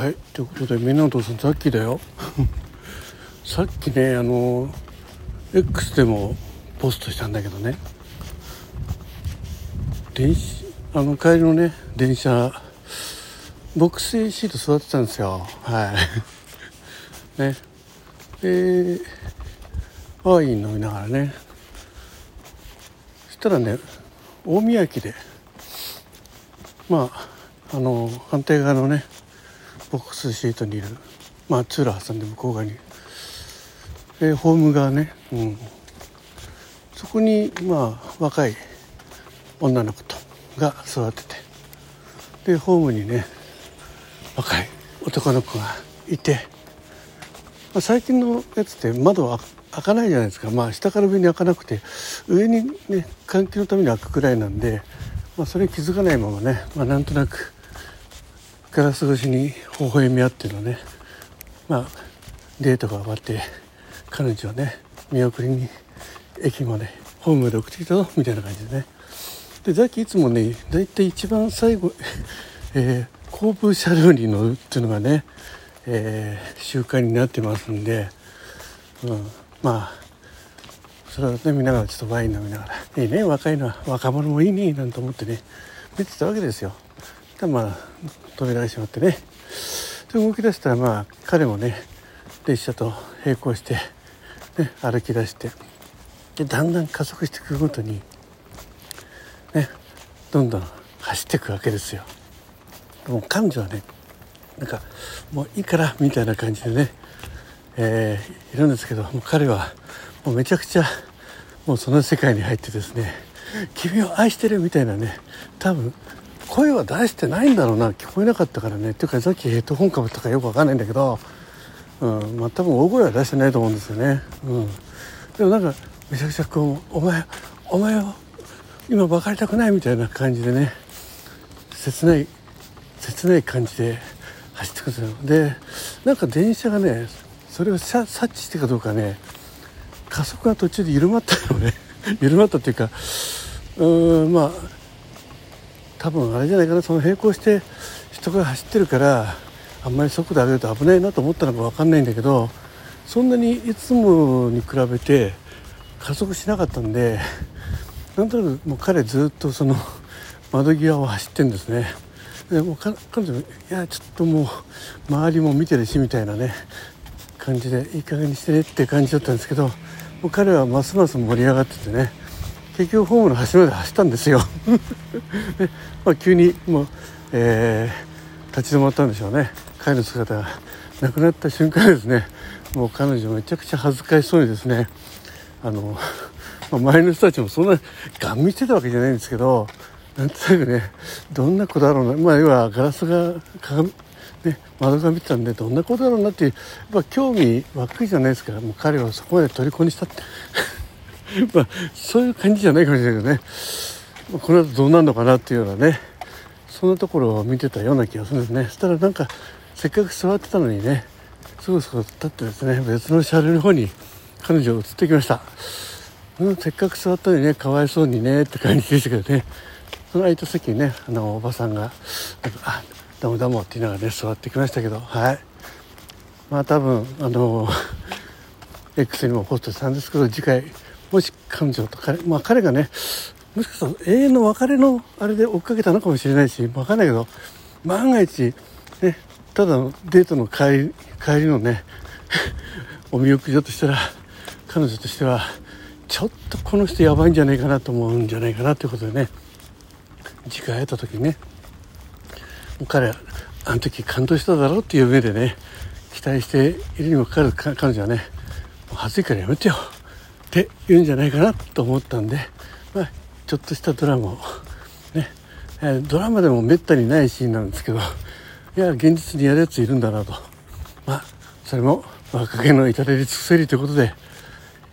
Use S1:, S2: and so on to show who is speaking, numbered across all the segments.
S1: はいということでみんなの父さんさっきだよ。さっきねあの X でもポストしたんだけどね。電子あの帰りのね電車ボックスシート座ってたんですよ。はい。ね。でワイン飲みながらね。そしたらね大宮駅でまああの反対側のねボックスシートにいる。まあ通路挟んで向こう側に、えホーム側ね、うん、そこにまあ若い女の子とが座ってて。でホームにね若い男の子がいて、まあ、最近のやつって窓は開かないじゃないですか。まあ下から上に開かなくて上にね換気のために開くくらいなんで、まあ、それ気づかないままね、まあ、なんとなくガラス越しに微笑み合ってのねまあデートが終わって彼女をね見送りに駅までホームで送ってきたぞみたいな感じでねでザキいつもね大体一番最後、えー、後部車両に乗るっていうのがね、えー、習慣になってますんで、うん、まあそれをね見ながらちょっとワイン飲みながらいいね若いのは若者もいいねなんて思ってね見てたわけですよ。まあ扉が閉まってねで動き出したらまあ彼もね列車と並行して、ね、歩き出してでだんだん加速していくごとにねどんどん走っていくわけですよ。もう彼女はねなんかもういいからみたいな感じでね、えー、いるんですけどもう彼はもうめちゃくちゃもうその世界に入ってですね君を愛してるみたいなね多分声は出してないんだろうな。聞こえなかったからね。っていうかさっきヘッドホンかぶったかよくわかんないんだけど、うん。まあ、多分大声は出してないと思うんですよね、うん、でもなんかめちゃくちゃこう「お前お前を今別れたくない」みたいな感じでね。切ない切ない感じで走ってくるんですよ。でなんか電車がねそれを察知してかどうかね加速が途中で緩まったよね。緩まったっていうかうーんまあ多分あれじゃないかなその並行して人が走ってるからあんまり速度上げると危ないなと思ったのか分かんないんだけどそんなにいつもに比べて加速しなかったんでなんとなくもう彼ずっとその窓際を走ってんですね。でも彼女いやちょっともう周りも見てるしみたいなね感じでいい加減にしてねって感じだったんですけどもう彼はますます盛り上がっててね。結局ホームの端まで走ったんですよ。で、まあ、急にもう、えー、立ち止まったんでしょうね。帰る姿がなくなった瞬間ですね。もう彼女めちゃくちゃ恥ずかしそうにですね。あの、まあ、周りの人たちもそんなガン見してたわけじゃないんですけどなんとなくねどんな子だろうな。まあ要はガラスが鏡ね、窓が見てたんでどんな子だろうなっていうやっぱ興味湧くじゃないですか。らもう彼をそこまで虜にしたって。まあ、そういう感じじゃないかもしれないけどね、まあ、この後どうなるのかなっていうようなね。そんなところを見てたような気がするんですね。そしたらなんかせっかく座ってたのにね。すぐそこ立ってですね。別の車両の方に彼女が移ってきました、うん、せっかく座ったのにねかわいそうにねって感じでしたけどね。その空いた席にねあのおばさんが「なんかあダムダム」って言いながらね座ってきましたけど。はい。まあ多分あの X にもポストしたんですけど次回もし彼女と彼,、まあ、彼がねもしかしたら永遠の別れのあれで追っかけたのかもしれないし分かんないけど万が一ねただのデートの帰り帰りのね お見送りだとしたら彼女としてはちょっとこの人やばいんじゃないかなと思うんじゃないかなということでね次回会えた時にね彼あの時感動しただろうっていう目でね期待しているにもかかわらず彼女はね恥ずいからやめてよ。って言うんじゃないかなと思ったんで、まあ、ちょっとしたドラマをね、えー、ドラマでもめったにないシーンなんですけどいや現実にやるやついるんだなと。まあそれも若気の至れり尽くせりということで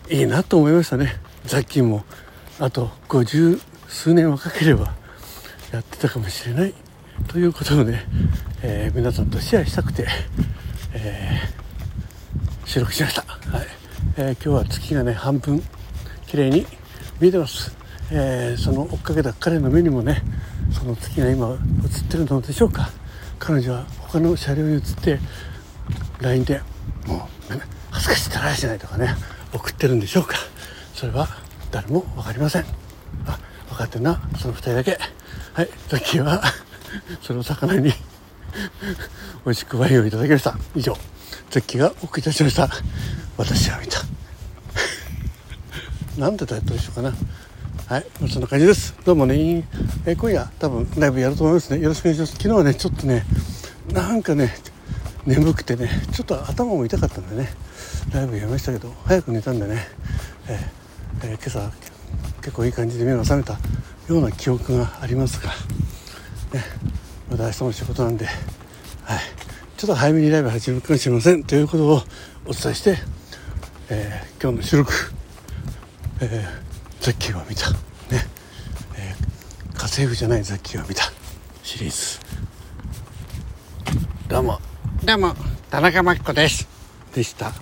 S1: いいなと思いましたね。ザッキーもあと50数年若ければやってたかもしれない。ということをね、えー、皆さんとシェアしたくて、えー、収録しました。え、今日は月がね半分綺麗に見えてます、えー、その追っかけた彼の目にもねその月が今映ってるのでしょうか。彼女は他の車両に移って LINE でもう、恥ずかしいったらしないとかね送ってるんでしょうか。それは誰も分かりません。あ分かってるのはその2人だけ。はいザキは それを魚に美味しくワインをいただきました。以上ザッキーがお送りいたしました。私は見た。なんでタイトルしようかなはい、そんな感じです。どうもね、え今夜多分ライブやると思いますね。よろしくお願いします。昨日はね、ちょっとね、なんかね、眠くてね、ちょっと頭も痛かったんでね、ライブやりましたけど、早く寝たんでね、えー、えー、今朝結構いい感じで目が覚めたような記憶がありますが、ね、また明日も仕事なんで、はい、ちょっと早めにライブ始めるかもしれませんということをお伝えして、えー、今日の収録、えー、ザッキーを見た、ね。えー、家政婦じゃないザッキーを見た。シリーズ。どうも。どうも田中真紀子です。でした。